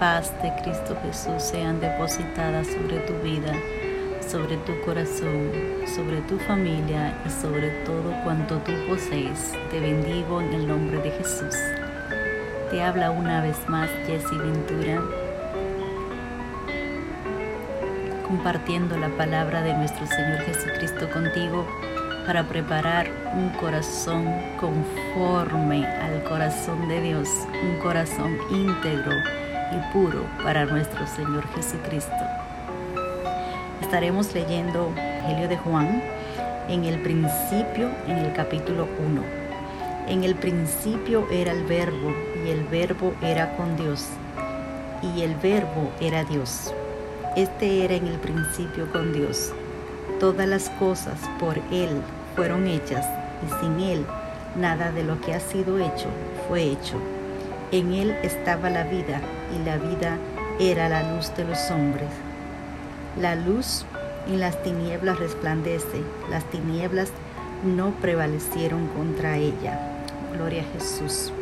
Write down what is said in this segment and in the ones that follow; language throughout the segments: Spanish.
paz de Cristo Jesús sean depositadas sobre tu vida, sobre tu corazón, sobre tu familia y sobre todo cuanto tú posees. Te bendigo en el nombre de Jesús. Te habla una vez más Jesse Ventura, compartiendo la palabra de nuestro Señor Jesucristo contigo para preparar un corazón conforme al corazón de Dios, un corazón íntegro y puro para nuestro Señor Jesucristo. Estaremos leyendo Evangelio de Juan en el principio, en el capítulo 1. En el principio era el verbo y el verbo era con Dios y el verbo era Dios. Este era en el principio con Dios. Todas las cosas por Él fueron hechas y sin Él nada de lo que ha sido hecho fue hecho. En Él estaba la vida y la vida era la luz de los hombres. La luz en las tinieblas resplandece, las tinieblas no prevalecieron contra ella. Gloria a Jesús.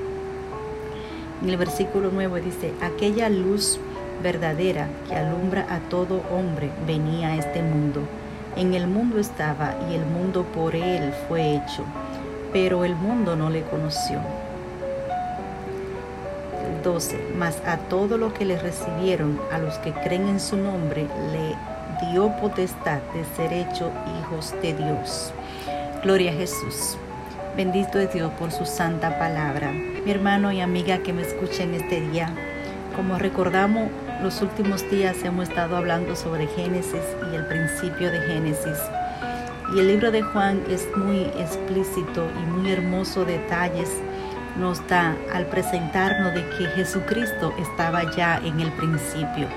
En el versículo 9 dice, aquella luz verdadera que alumbra a todo hombre venía a este mundo en el mundo estaba y el mundo por él fue hecho, pero el mundo no le conoció. 12. Mas a todo lo que le recibieron, a los que creen en su nombre, le dio potestad de ser hecho hijos de Dios. Gloria a Jesús. Bendito es Dios por su santa palabra. Mi hermano y amiga que me escucha en este día, como recordamos los últimos días hemos estado hablando sobre Génesis y el principio de Génesis. Y el libro de Juan es muy explícito y muy hermoso detalles nos da al presentarnos de que Jesucristo estaba ya en el principio,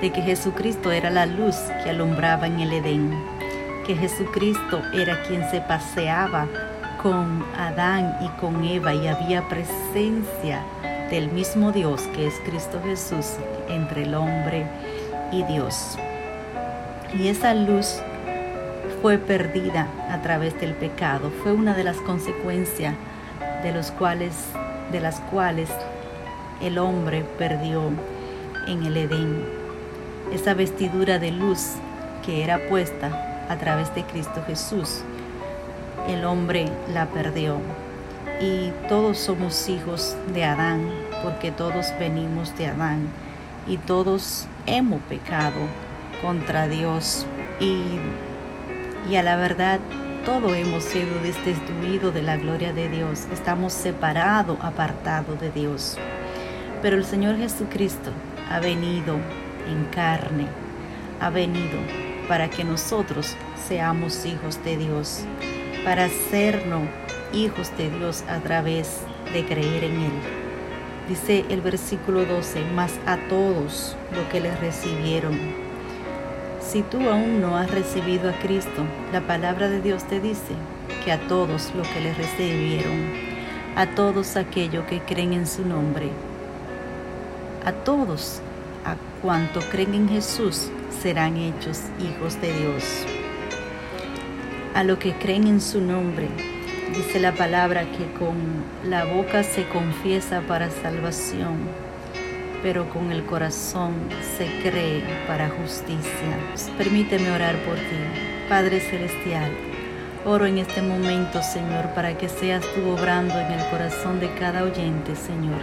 de que Jesucristo era la luz que alumbraba en el Edén, que Jesucristo era quien se paseaba con Adán y con Eva y había presencia del mismo Dios que es Cristo Jesús entre el hombre y Dios. Y esa luz fue perdida a través del pecado, fue una de las consecuencias de los cuales de las cuales el hombre perdió en el Edén. Esa vestidura de luz que era puesta a través de Cristo Jesús, el hombre la perdió y todos somos hijos de Adán, porque todos venimos de Adán y todos hemos pecado contra Dios y, y a la verdad todos hemos sido destituidos de la gloria de Dios, estamos separados, apartados de Dios. Pero el Señor Jesucristo ha venido en carne, ha venido para que nosotros seamos hijos de Dios, para hacernos hijos de Dios a través de creer en Él. Dice el versículo 12, más a todos lo que le recibieron. Si tú aún no has recibido a Cristo, la palabra de Dios te dice que a todos lo que le recibieron, a todos aquellos que creen en su nombre, a todos a cuanto creen en Jesús serán hechos hijos de Dios. A lo que creen en su nombre, Dice la palabra que con la boca se confiesa para salvación, pero con el corazón se cree para justicia. Permíteme orar por ti, Padre Celestial. Oro en este momento, Señor, para que seas tú obrando en el corazón de cada oyente, Señor.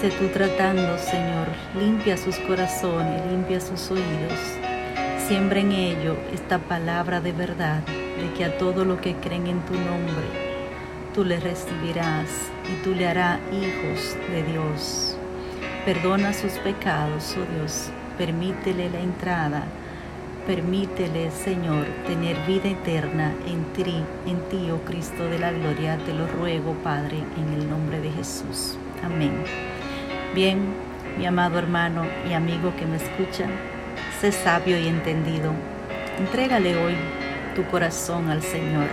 Sé tú tratando, Señor, limpia sus corazones, limpia sus oídos. Siembra en ello esta palabra de verdad de que a todo lo que creen en tu nombre, tú le recibirás y tú le harás hijos de Dios. Perdona sus pecados, oh Dios, permítele la entrada, permítele, Señor, tener vida eterna en ti, en ti, oh Cristo de la gloria, te lo ruego, Padre, en el nombre de Jesús. Amén. Bien, mi amado hermano y amigo que me escucha, sé sabio y entendido. Entrégale hoy tu corazón al Señor.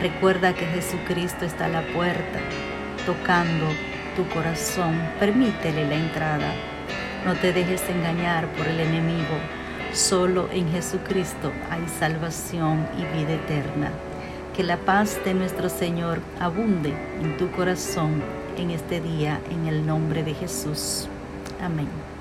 Recuerda que Jesucristo está a la puerta, tocando tu corazón. Permítele la entrada. No te dejes engañar por el enemigo. Solo en Jesucristo hay salvación y vida eterna. Que la paz de nuestro Señor abunde en tu corazón en este día, en el nombre de Jesús. Amén.